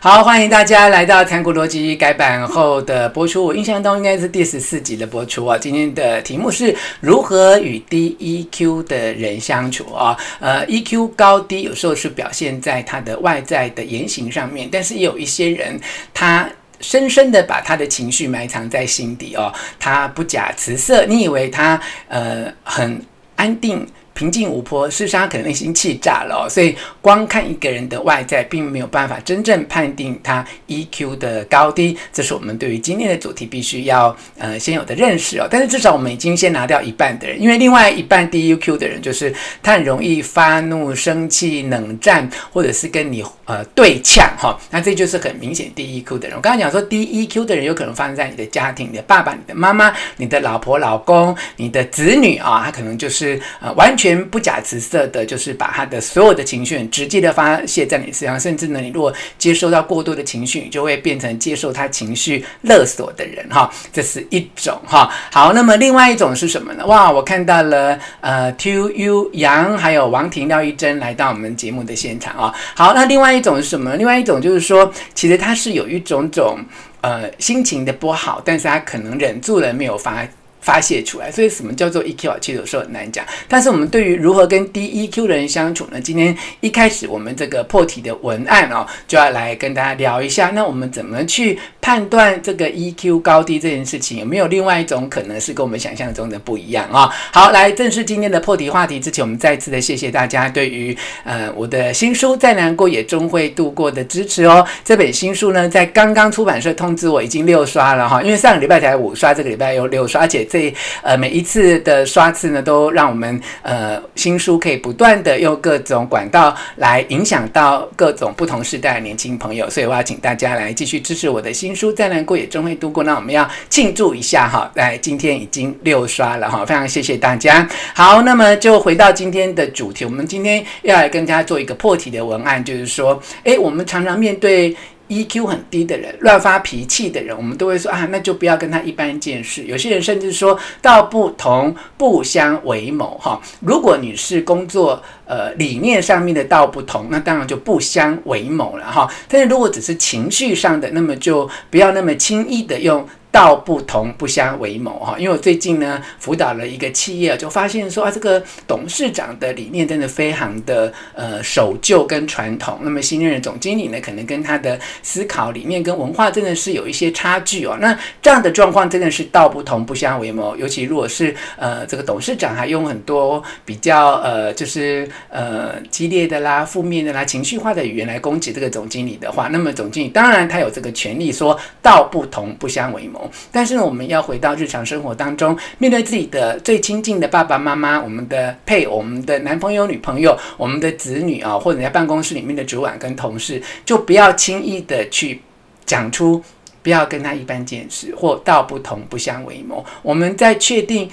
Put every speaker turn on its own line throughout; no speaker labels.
好，欢迎大家来到《谈股逻辑》改版后的播出。我印象中应该是第十四集的播出啊。今天的题目是如何与低 EQ 的人相处啊？呃，EQ 高低有时候是表现在他的外在的言行上面，但是也有一些人，他深深的把他的情绪埋藏在心底哦，他不假辞色，你以为他呃很安定。平静无波，事实上他可能内心气炸了哦，所以光看一个人的外在，并没有办法真正判定他 EQ 的高低。这是我们对于今天的主题必须要呃先有的认识哦。但是至少我们已经先拿掉一半的人，因为另外一半低 EQ 的人，就是他很容易发怒、生气、冷战，或者是跟你呃对呛哈、哦。那这就是很明显低 EQ 的人。我刚才讲说低 EQ 的人有可能发生在你的家庭，你的爸爸、你的妈妈、你的老婆、老公、你的子女啊、他可能就是呃完全。不假辞色的，就是把他的所有的情绪直接的发泄在你身上，甚至呢，你如果接收到过多的情绪，你就会变成接受他情绪勒索的人哈，这是一种哈。好，那么另外一种是什么呢？哇，我看到了呃，To You 杨还有王婷廖一珍来到我们节目的现场啊。好，那另外一一种是什么？另外一种就是说，其实他是有一种种呃心情的不好，但是他可能忍住了没有发。发泄出来，所以什么叫做 EQ 啊？其实有时候很难讲。但是我们对于如何跟低 EQ 的人相处呢？今天一开始我们这个破题的文案哦，就要来跟大家聊一下。那我们怎么去判断这个 EQ 高低这件事情？有没有另外一种可能是跟我们想象中的不一样啊？好，来正式今天的破题话题之前，我们再次的谢谢大家对于呃我的新书《再难过也终会度过》的支持哦。这本新书呢，在刚刚出版社通知我已经六刷了哈，因为上个礼拜才五刷，这个礼拜有六刷，而且这呃，每一次的刷次呢，都让我们呃新书可以不断的用各种管道来影响到各种不同时代的年轻朋友，所以我要请大家来继续支持我的新书，再难过也终会度过。那我们要庆祝一下哈，来今天已经六刷了哈，非常谢谢大家。好，那么就回到今天的主题，我们今天要来跟大家做一个破题的文案，就是说，诶，我们常常面对。EQ 很低的人，乱发脾气的人，我们都会说啊，那就不要跟他一般见识。有些人甚至说道不同不相为谋哈。如果你是工作呃理念上面的道不同，那当然就不相为谋了哈。但是如果只是情绪上的，那么就不要那么轻易的用。道不同不相为谋哈，因为我最近呢辅导了一个企业，就发现说啊，这个董事长的理念真的非常的呃守旧跟传统，那么新任的总经理呢，可能跟他的思考理念跟文化真的是有一些差距哦。那这样的状况真的是道不同不相为谋，尤其如果是呃这个董事长还用很多比较呃就是呃激烈的啦、负面的啦、情绪化的语言来攻击这个总经理的话，那么总经理当然他有这个权利说道不同不相为谋。但是呢，我们要回到日常生活当中，面对自己的最亲近的爸爸妈妈、我们的配偶、我们的男朋友、女朋友、我们的子女啊，或者在办公室里面的主管跟同事，就不要轻易的去讲出不要跟他一般见识或道不同不相为谋。我们在确定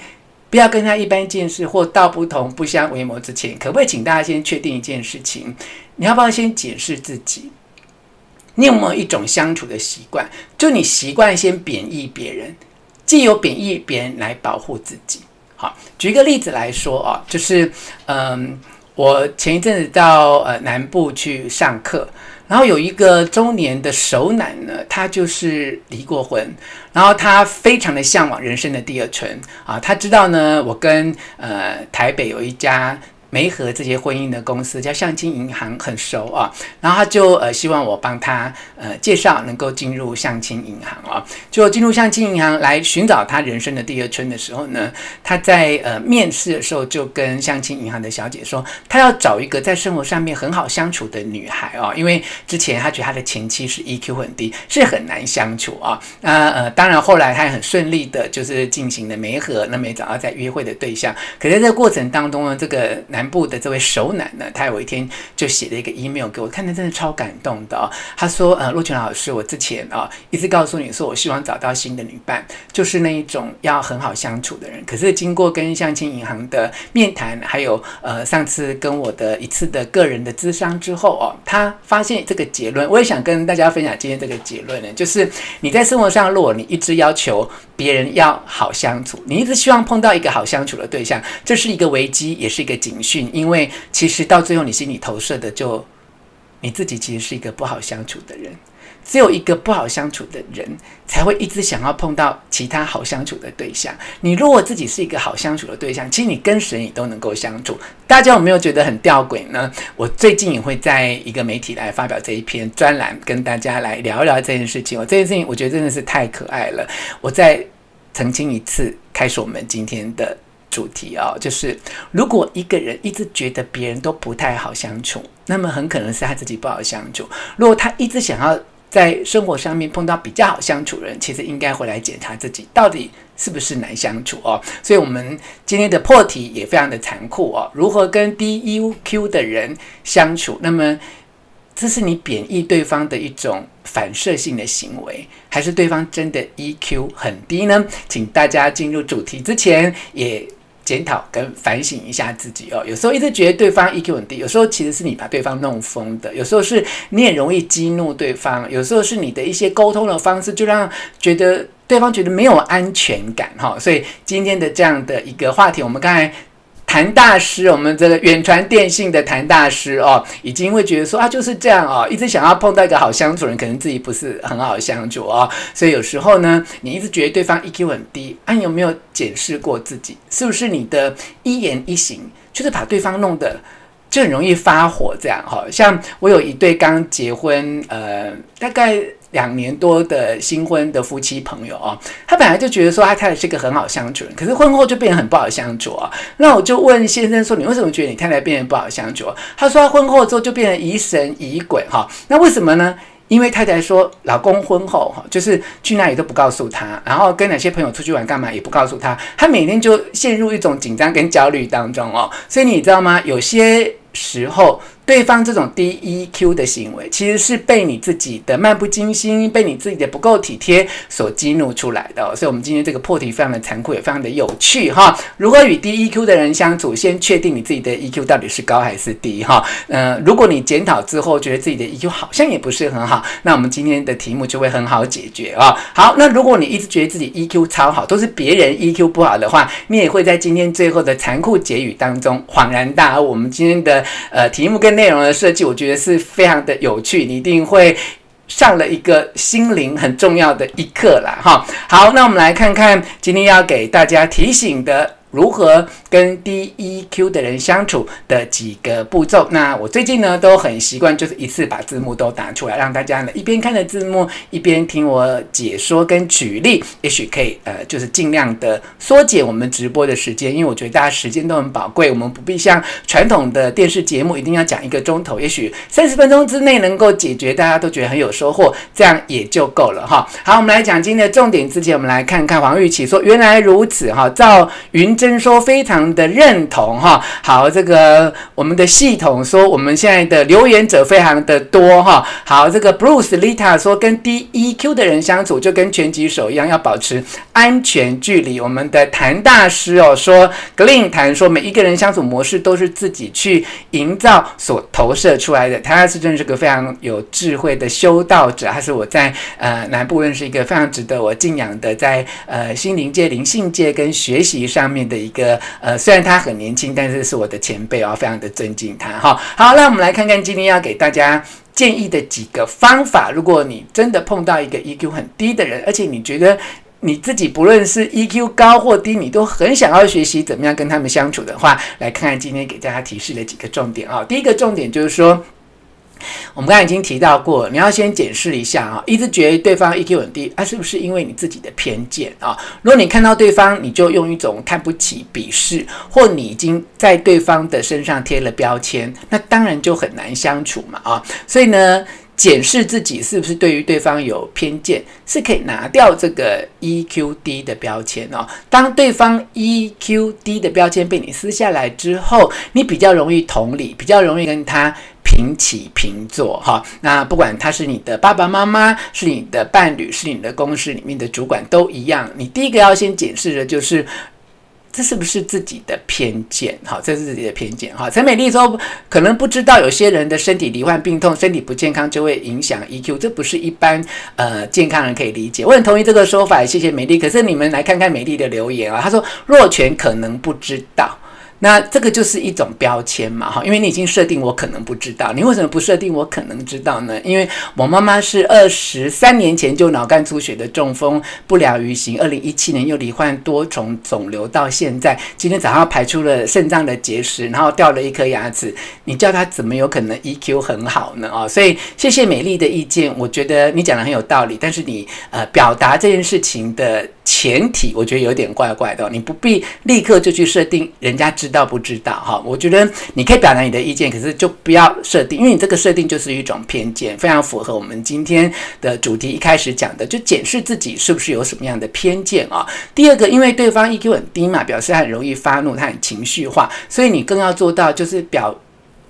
不要跟他一般见识或道不同不相为谋之前，可不可以请大家先确定一件事情？你要不要先检视自己？你有没有一种相处的习惯？就你习惯先贬义别人，既有贬义别人来保护自己。好，举一个例子来说啊，就是嗯，我前一阵子到呃南部去上课，然后有一个中年的熟男呢，他就是离过婚，然后他非常的向往人生的第二春啊，他知道呢，我跟呃台北有一家。梅和这些婚姻的公司叫相亲银行很熟啊，然后他就呃希望我帮他呃介绍能够进入相亲银行啊，就进入相亲银行来寻找他人生的第二春的时候呢，他在呃面试的时候就跟相亲银行的小姐说，他要找一个在生活上面很好相处的女孩啊，因为之前他觉得他的前妻是 EQ 很低，是很难相处啊。那呃当然后来他也很顺利的就是进行了媒和，那么也找到在约会的对象，可在这个过程当中呢，这个南部的这位熟男呢，他有一天就写了一个 email 给我，看的真的超感动的哦。他说：“呃，陆泉老师，我之前啊、一直告诉你说，我希望找到新的女伴，就是那一种要很好相处的人。可是经过跟相亲银行的面谈，还有呃上次跟我的一次的个人的咨商之后哦，他发现这个结论，我也想跟大家分享今天这个结论呢，就是你在生活上，如果你一直要求别人要好相处，你一直希望碰到一个好相处的对象，这是一个危机，也是一个警讯。”因为其实到最后，你心里投射的就你自己其实是一个不好相处的人。只有一个不好相处的人，才会一直想要碰到其他好相处的对象。你如果自己是一个好相处的对象，其实你跟谁你都能够相处。大家有没有觉得很吊诡呢？我最近也会在一个媒体来发表这一篇专栏，跟大家来聊一聊这件事情。我这件事情我觉得真的是太可爱了。我再澄清一次，开始我们今天的主题、哦，就是如果一个人一直觉得别人都不太好相处，那么很可能是他自己不好相处。如果他一直想要在生活上面碰到比较好相处的人，其实应该回来检查自己到底是不是难相处哦。所以，我们今天的破题也非常的残酷哦。如何跟低 EQ 的人相处？那么，这是你贬义对方的一种反射性的行为，还是对方真的 EQ 很低呢？请大家进入主题之前也。检讨跟反省一下自己哦，有时候一直觉得对方 EQ 很低，有时候其实是你把对方弄疯的，有时候是你很容易激怒对方，有时候是你的一些沟通的方式就让觉得对方觉得没有安全感哈，所以今天的这样的一个话题，我们刚才。谭大师，我们这个远传电信的谭大师哦，已经会觉得说啊，就是这样哦，一直想要碰到一个好相处人，可能自己不是很好相处哦，所以有时候呢，你一直觉得对方 EQ 很低，啊，你有没有检视过自己，是不是你的一言一行就是把对方弄得就很容易发火这样哈？像我有一对刚结婚，呃，大概。两年多的新婚的夫妻朋友哦，他本来就觉得说他太太是个很好相处人，可是婚后就变得很不好相处啊。那我就问先生说：“你为什么觉得你太太变得不好相处？”他说：“他婚后之后就变得疑神疑鬼哈。那为什么呢？因为太太说老公婚后哈，就是去哪里都不告诉他，然后跟哪些朋友出去玩干嘛也不告诉他，他每天就陷入一种紧张跟焦虑当中哦。所以你知道吗？有些时候。对方这种低 EQ 的行为，其实是被你自己的漫不经心，被你自己的不够体贴所激怒出来的。所以，我们今天这个破题非常的残酷，也非常的有趣哈。如何与低 EQ 的人相处？先确定你自己的 EQ 到底是高还是低哈。呃，如果你检讨之后觉得自己的 EQ 好像也不是很好，那我们今天的题目就会很好解决啊。好，那如果你一直觉得自己 EQ 超好，都是别人 EQ 不好的话，你也会在今天最后的残酷结语当中恍然大悟。我们今天的呃题目跟内容的设计，我觉得是非常的有趣，你一定会上了一个心灵很重要的一课啦。哈。好，那我们来看看今天要给大家提醒的。如何跟 D E Q 的人相处的几个步骤？那我最近呢都很习惯，就是一次把字幕都打出来，让大家呢一边看着字幕，一边听我解说跟举例，也许可以呃，就是尽量的缩减我们直播的时间，因为我觉得大家时间都很宝贵，我们不必像传统的电视节目一定要讲一个钟头，也许三十分钟之内能够解决，大家都觉得很有收获，这样也就够了哈。好，我们来讲今天的重点之前，我们来看看黄玉琪说，原来如此哈，赵云珍。说非常的认同哈，好，这个我们的系统说我们现在的留言者非常的多哈，好，这个 Bruce Lita 说跟 D E Q 的人相处就跟拳击手一样，要保持安全距离。我们的谭大师哦说，Glen 谭说每一个人相处模式都是自己去营造所投射出来的。谭大师真是个非常有智慧的修道者，他是我在呃南部认识一个非常值得我敬仰的，在呃心灵界、灵性界跟学习上面的。一个，呃虽然他很年轻，但是是我的前辈哦，非常的尊敬他哈。好，那我们来看看今天要给大家建议的几个方法。如果你真的碰到一个 EQ 很低的人，而且你觉得你自己不论是 EQ 高或低，你都很想要学习怎么样跟他们相处的话，来看看今天给大家提示的几个重点啊。第一个重点就是说。我们刚才已经提到过，你要先检视一下啊，一直觉得对方 EQ 很低，啊，是不是因为你自己的偏见啊？如果你看到对方，你就用一种看不起、鄙视，或你已经在对方的身上贴了标签，那当然就很难相处嘛啊！所以呢，检视自己是不是对于对方有偏见，是可以拿掉这个 EQ 低的标签哦。当对方 EQ 低的标签被你撕下来之后，你比较容易同理，比较容易跟他。平起平坐，哈，那不管他是你的爸爸妈妈，是你的伴侣，是你的公司里面的主管，都一样。你第一个要先检视的就是，这是不是自己的偏见？好，这是自己的偏见。哈，陈美丽说，可能不知道有些人的身体罹患病痛，身体不健康就会影响 EQ，这不是一般呃健康人可以理解。我很同意这个说法，谢谢美丽。可是你们来看看美丽的留言啊，她说若权可能不知道。那这个就是一种标签嘛，哈，因为你已经设定我可能不知道，你为什么不设定我可能知道呢？因为我妈妈是二十三年前就脑干出血的中风，不良于行，二零一七年又罹患多重肿瘤，到现在今天早上排出了肾脏的结石，然后掉了一颗牙齿，你叫她怎么有可能 EQ 很好呢？啊，所以谢谢美丽的意见，我觉得你讲的很有道理，但是你呃表达这件事情的前提，我觉得有点怪怪的，你不必立刻就去设定人家知。知道不知道哈？我觉得你可以表达你的意见，可是就不要设定，因为你这个设定就是一种偏见，非常符合我们今天的主题一开始讲的，就检视自己是不是有什么样的偏见啊。第二个，因为对方 EQ 很低嘛，表示他很容易发怒，他很情绪化，所以你更要做到就是表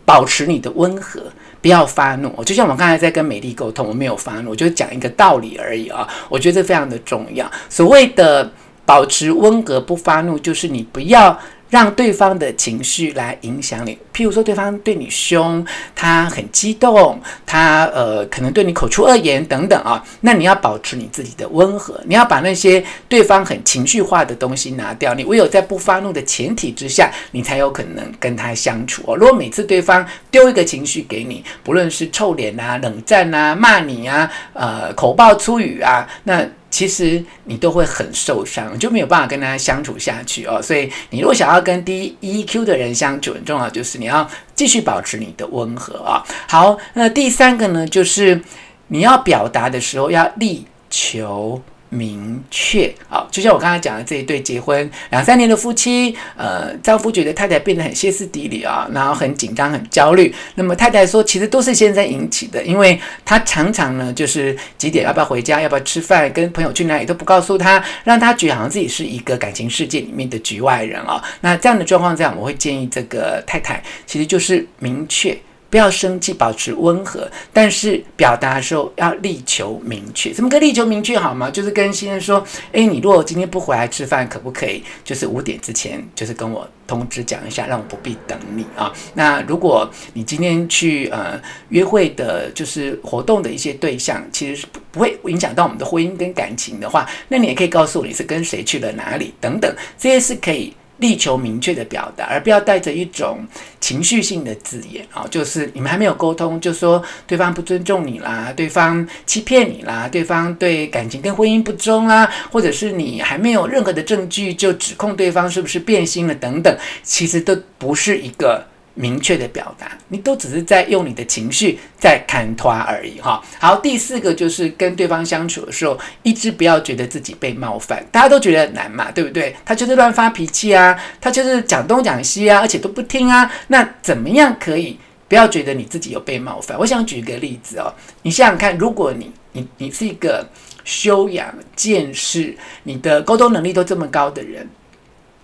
保持你的温和，不要发怒。就像我刚才在跟美丽沟通，我没有发怒，我就讲一个道理而已啊。我觉得这非常的重要。所谓的保持温和不发怒，就是你不要。让对方的情绪来影响你，譬如说对方对你凶，他很激动，他呃可能对你口出恶言等等啊，那你要保持你自己的温和，你要把那些对方很情绪化的东西拿掉，你唯有在不发怒的前提之下，你才有可能跟他相处哦。如果每次对方丢一个情绪给你，不论是臭脸啊、冷战啊、骂你啊、呃口爆粗语啊，那。其实你都会很受伤，就没有办法跟大家相处下去哦。所以你如果想要跟低 EQ 的人相处，很重要就是你要继续保持你的温和啊。好，那第三个呢，就是你要表达的时候要力求。明确啊，就像我刚才讲的这一对结婚两三年的夫妻，呃，丈夫觉得太太变得很歇斯底里啊，然后很紧张、很焦虑。那么太太说，其实都是先生引起的，因为他常常呢，就是几点要不要回家，要不要吃饭，跟朋友去哪里都不告诉他，让他觉得好像自己是一个感情世界里面的局外人啊。那这样的状况下，我会建议这个太太，其实就是明确。不要生气，保持温和，但是表达的时候要力求明确。怎么个力求明确好吗？就是跟先生说：“诶，你如果今天不回来吃饭，可不可以？就是五点之前，就是跟我通知讲一下，让我不必等你啊。那如果你今天去呃约会的，就是活动的一些对象，其实是不不会影响到我们的婚姻跟感情的话，那你也可以告诉我你是跟谁去了哪里等等，这些是可以。”力求明确的表达，而不要带着一种情绪性的字眼啊，就是你们还没有沟通，就说对方不尊重你啦，对方欺骗你啦，对方对感情跟婚姻不忠啦，或者是你还没有任何的证据就指控对方是不是变心了等等，其实都不是一个。明确的表达，你都只是在用你的情绪在砍拖而已哈。好，第四个就是跟对方相处的时候，一直不要觉得自己被冒犯。大家都觉得很难嘛，对不对？他就是乱发脾气啊，他就是讲东讲西啊，而且都不听啊。那怎么样可以不要觉得你自己有被冒犯？我想举一个例子哦，你想想看，如果你你你是一个修养、见识、你的沟通能力都这么高的人，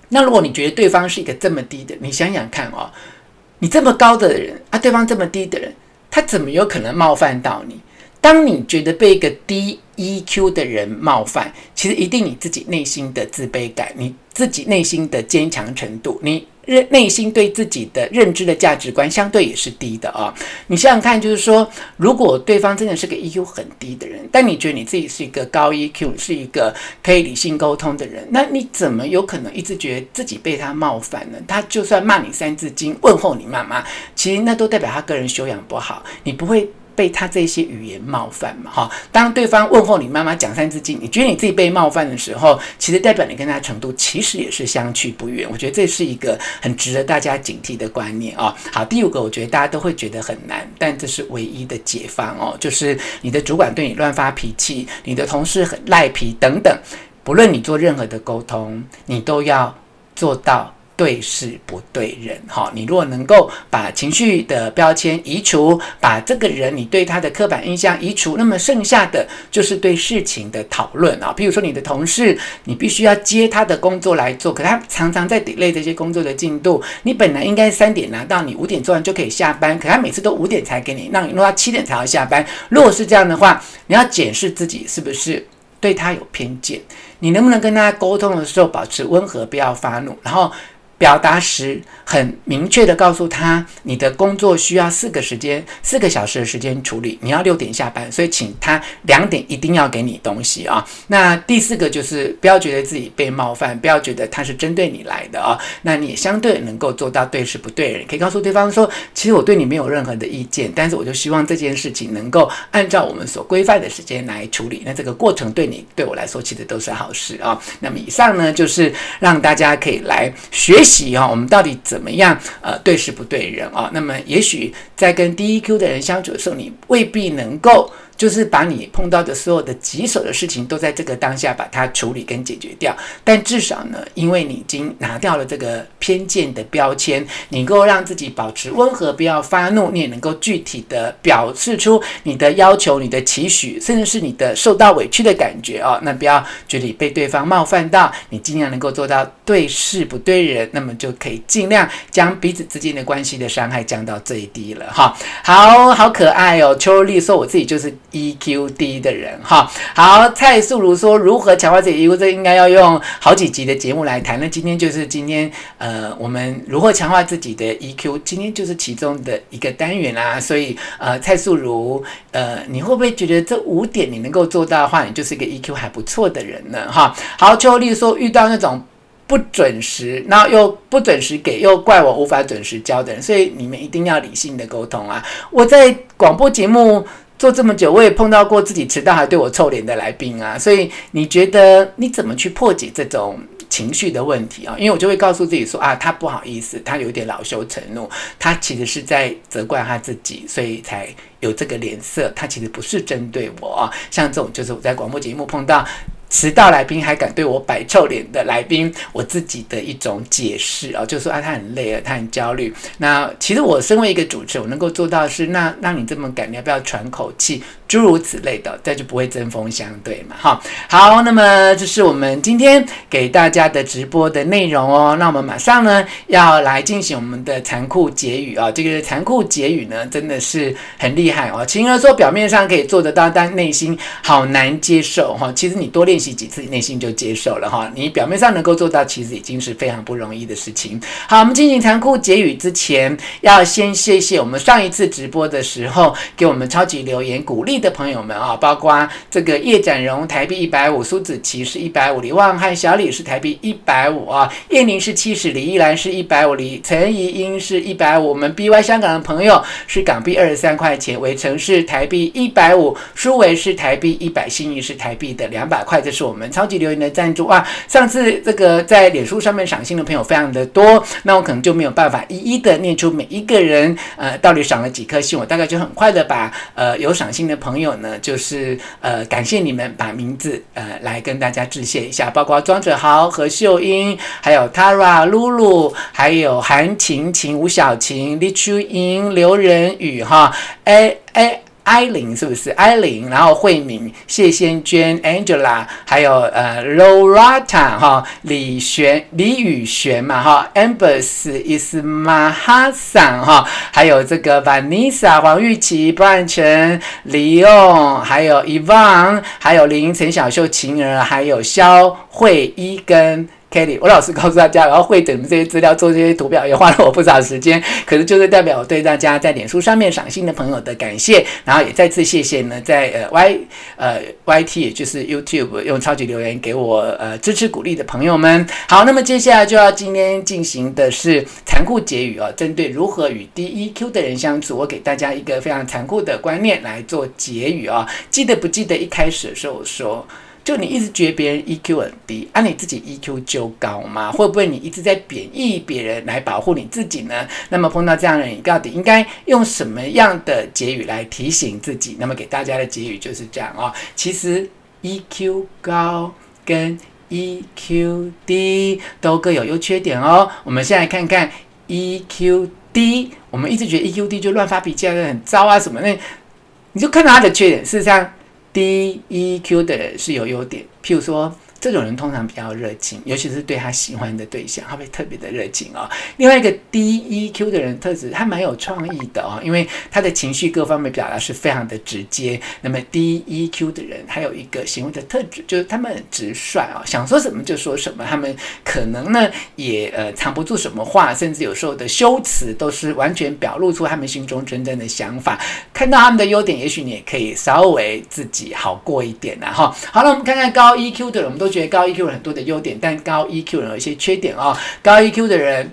那如果你觉得对方是一个这么低的，你想想看哦。你这么高的人啊，对方这么低的人，他怎么有可能冒犯到你？当你觉得被一个低 EQ 的人冒犯，其实一定你自己内心的自卑感，你自己内心的坚强程度，你。认内心对自己的认知的价值观相对也是低的啊、你想想看，就是说，如果对方真的是个 EQ 很低的人，但你觉得你自己是一个高 EQ，是一个可以理性沟通的人，那你怎么有可能一直觉得自己被他冒犯呢？他就算骂你三字经，问候你妈妈，其实那都代表他个人修养不好，你不会。被他这些语言冒犯嘛？哈，当对方问候你妈妈讲三字经，你觉得你自己被冒犯的时候，其实代表你跟他程度其实也是相去不远。我觉得这是一个很值得大家警惕的观念啊。好，第五个，我觉得大家都会觉得很难，但这是唯一的解方哦，就是你的主管对你乱发脾气，你的同事很赖皮等等，不论你做任何的沟通，你都要做到。对事不对人，哈！你如果能够把情绪的标签移除，把这个人你对他的刻板印象移除，那么剩下的就是对事情的讨论啊。譬如说，你的同事，你必须要接他的工作来做，可他常常在 delay 这些工作的进度。你本来应该三点拿到，你五点做完就可以下班，可他每次都五点才给你，让你弄到七点才要下班。如果是这样的话，你要检视自己是不是对他有偏见，你能不能跟他沟通的时候保持温和，不要发怒，然后。表达时很明确的告诉他，你的工作需要四个时间，四个小时的时间处理，你要六点下班，所以请他两点一定要给你东西啊。那第四个就是不要觉得自己被冒犯，不要觉得他是针对你来的啊。那你也相对能够做到对事不对人，可以告诉对方说，其实我对你没有任何的意见，但是我就希望这件事情能够按照我们所规范的时间来处理。那这个过程对你对我来说其实都是好事啊。那么以上呢，就是让大家可以来学习啊，我们到底怎么样呃对事不对人啊。那么也许在跟 DEQ 的人相处的时候，你未必能够。就是把你碰到的所有的棘手的事情，都在这个当下把它处理跟解决掉。但至少呢，因为你已经拿掉了这个偏见的标签，你能够让自己保持温和，不要发怒，你也能够具体的表示出你的要求、你的期许，甚至是你的受到委屈的感觉哦。那不要觉得被对方冒犯到，你尽量能够做到对事不对人，那么就可以尽量将彼此之间的关系的伤害降到最低了哈。好好可爱哦，秋丽说我自己就是。EQ 低的人哈，好，蔡素如说如何强化自己 EQ，这应该要用好几集的节目来谈。那今天就是今天，呃，我们如何强化自己的 EQ，今天就是其中的一个单元啊。所以，呃，蔡素如，呃，你会不会觉得这五点你能够做到的话，你就是一个 EQ 还不错的人呢？哈，好，邱丽说遇到那种不准时，然后又不准时给，又怪我无法准时交的人，所以你们一定要理性的沟通啊。我在广播节目。做这么久，我也碰到过自己迟到还对我臭脸的来宾啊，所以你觉得你怎么去破解这种情绪的问题啊？因为我就会告诉自己说啊，他不好意思，他有点恼羞成怒，他其实是在责怪他自己，所以才有这个脸色，他其实不是针对我啊。像这种就是我在广播节目碰到。迟到来宾还敢对我摆臭脸的来宾，我自己的一种解释啊，就说啊，他很累了，他很焦虑。那其实我身为一个主持人，我能够做到是，那让你这么赶，你要不要喘口气？诸如此类的，这就不会针锋相对嘛。哈，好，那么这是我们今天给大家的直播的内容哦。那我们马上呢要来进行我们的残酷结语啊。这个残酷结语呢，真的是很厉害哦。情人说表面上可以做得到，但内心好难接受哈。其实你多练习几次，内心就接受了哈。你表面上能够做到，其实已经是非常不容易的事情。好，我们进行残酷结语之前，要先谢谢我们上一次直播的时候给我们超级留言鼓励的朋友们啊，包括这个叶展荣台币一百五，苏子琪是一百五，李旺和小李是台币一百五啊，叶宁是七十，李依兰是一百五，李陈怡英是一百五，我们 BY 香港的朋友是港币二十三块钱，围城是台币一百五，舒维是台币一百，心仪是台币的两百块，这是我们超级留言的赞助啊。上次这个在脸书上面赏心的朋友非常的多，那我可能就没有办法一一的念出每一个人呃到底赏了几颗星，我大概就很快的把呃有赏心的朋友。呢，就是呃，感谢你们把名字呃来跟大家致谢一下，包括庄子豪、何秀英，还有 Tara、露露，还有韩晴晴、吴小晴、李秋莹、刘仁宇哈，哎哎。艾琳是不是艾琳？然后慧敏、谢先娟、Angela，还有呃 Lorata 哈，李璇、李宇璇嘛哈，Ambers Ismahasan 哈，还有这个 Vanessa 黄玉琪、Brian 陈、李勇，还有 Yvonne，还有林陈小秀、晴儿，还有肖慧一跟。Kelly，我老实告诉大家，然后会整这些资料，做这些图表，也花了我不少时间。可是就是代表我对大家在脸书上面赏心的朋友的感谢，然后也再次谢谢呢，在呃 Y 呃 YT，也就是 YouTube 用超级留言给我呃支持鼓励的朋友们。好，那么接下来就要今天进行的是残酷结语啊，针对如何与低 EQ 的人相处，我给大家一个非常残酷的观念来做结语啊。记得不记得一开始的时候我说？就你一直觉得别人 EQ 很低，啊，你自己 EQ 就高吗？会不会你一直在贬义别人来保护你自己呢？那么碰到这样的人，你到底应该用什么样的结语来提醒自己？那么给大家的结语就是这样、哦。其实 EQ 高跟 EQ 低都各有优缺点哦。我们先来看看 EQ 低，我们一直觉得 EQ 低就乱发脾气，很糟啊什么那，你就看到他的缺点。事实上，低 EQ 的是有优点，譬如说这种人通常比较热情，尤其是对他喜欢的对象，他会特别的热情哦。另外一个低 EQ 的人特质，他蛮有创意的哦，因为他的情绪各方面表达是非常的直接。那么低 EQ 的人还有一个行为的特质，就是他们很直率哦，想说什么就说什么。他们可能呢也呃藏不住什么话，甚至有时候的修辞都是完全表露出他们心中真正的想法。看到他们的优点，也许你也可以稍微自己好过一点啦哈。好了，我们看看高 EQ 的人，我们都。觉得高 EQ 有很多的优点，但高 EQ 人有一些缺点哦。高 EQ 的人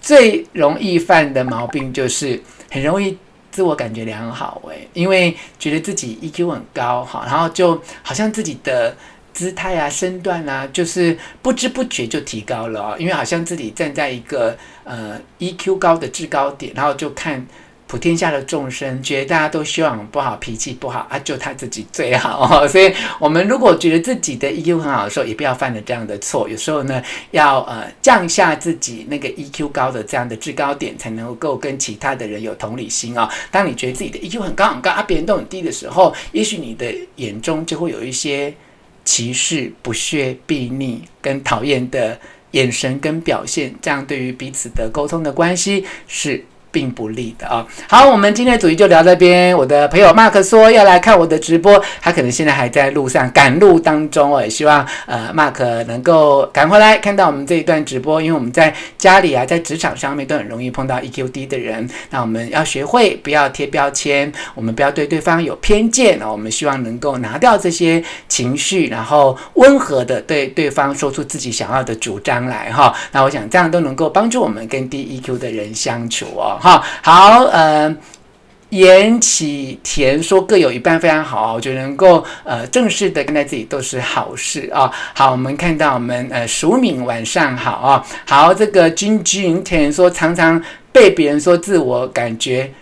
最容易犯的毛病就是很容易自我感觉良好，诶，因为觉得自己 EQ 很高哈，然后就好像自己的姿态啊、身段啊，就是不知不觉就提高了哦，因为好像自己站在一个呃 EQ 高的制高点，然后就看。普天下的众生，觉得大家都希望不好，脾气不好啊，就他自己最好。所以，我们如果觉得自己的 EQ 很好的时候，也不要犯了这样的错。有时候呢，要呃降下自己那个 EQ 高的这样的制高点，才能够跟其他的人有同理心啊、当你觉得自己的 EQ 很高很高啊，别人都很低的时候，也许你的眼中就会有一些歧视、不屑、避睨跟讨厌的眼神跟表现，这样对于彼此的沟通的关系是。并不利的啊。好，我们今天的主题就聊这边。我的朋友 Mark 说要来看我的直播，他可能现在还在路上赶路当中哦。也希望呃 Mark 能够赶回来看到我们这一段直播，因为我们在家里啊，在职场上面都很容易碰到 EQ 低的人。那我们要学会不要贴标签，我们不要对对方有偏见哦。我们希望能够拿掉这些情绪，然后温和的对对方说出自己想要的主张来哈。那我想这样都能够帮助我们跟低 EQ 的人相处哦。好，好，呃，言启田说各有一半非常好，我觉得能够呃正式的跟在自己都是好事啊。好，我们看到我们呃淑敏晚上好啊。好，这个君君田说常常被别人说自我感觉。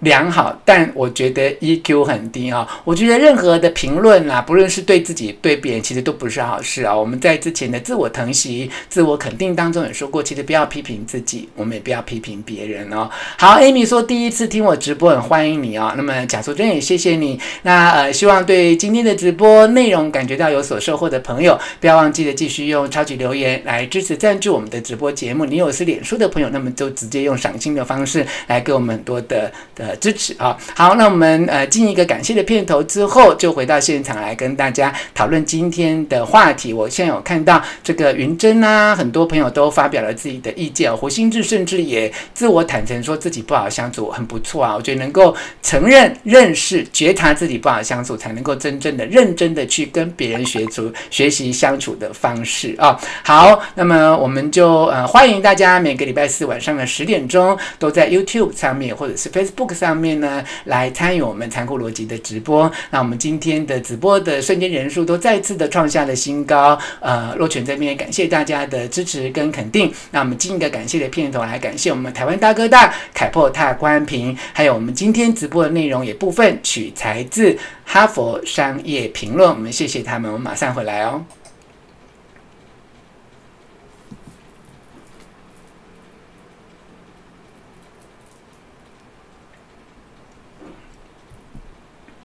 良好，但我觉得 EQ 很低啊。我觉得任何的评论啊，不论是对自己对别人，其实都不是好事啊。我们在之前的自我疼惜、自我肯定当中也说过，其实不要批评自己，我们也不要批评别人哦。好，Amy 说第一次听我直播，很欢迎你哦。那么贾淑珍也谢谢你。那呃，希望对今天的直播内容感觉到有所收获的朋友，不要忘记了继续用超级留言来支持赞助我们的直播节目。你有是脸书的朋友，那么就直接用赏心的方式来给我们很多的的。支持啊，好，那我们呃进一个感谢的片头之后，就回到现场来跟大家讨论今天的话题。我现在有看到这个云珍啊，很多朋友都发表了自己的意见。胡心志甚至也自我坦诚说自己不好相处，很不错啊。我觉得能够承认、认识、觉察自己不好相处，才能够真正的、认真的去跟别人学足学习相处的方式啊。好，那么我们就呃欢迎大家每个礼拜四晚上的十点钟都在 YouTube 上面或者是 Facebook 上面呢，来参与我们残酷逻辑的直播。那我们今天的直播的瞬间人数都再次的创下了新高。呃，若权这边也感谢大家的支持跟肯定。那我们进一个感谢的片头来感谢我们台湾大哥大凯破踏关平，还有我们今天直播的内容也部分取材自哈佛商业评论。我们谢谢他们，我们马上回来哦。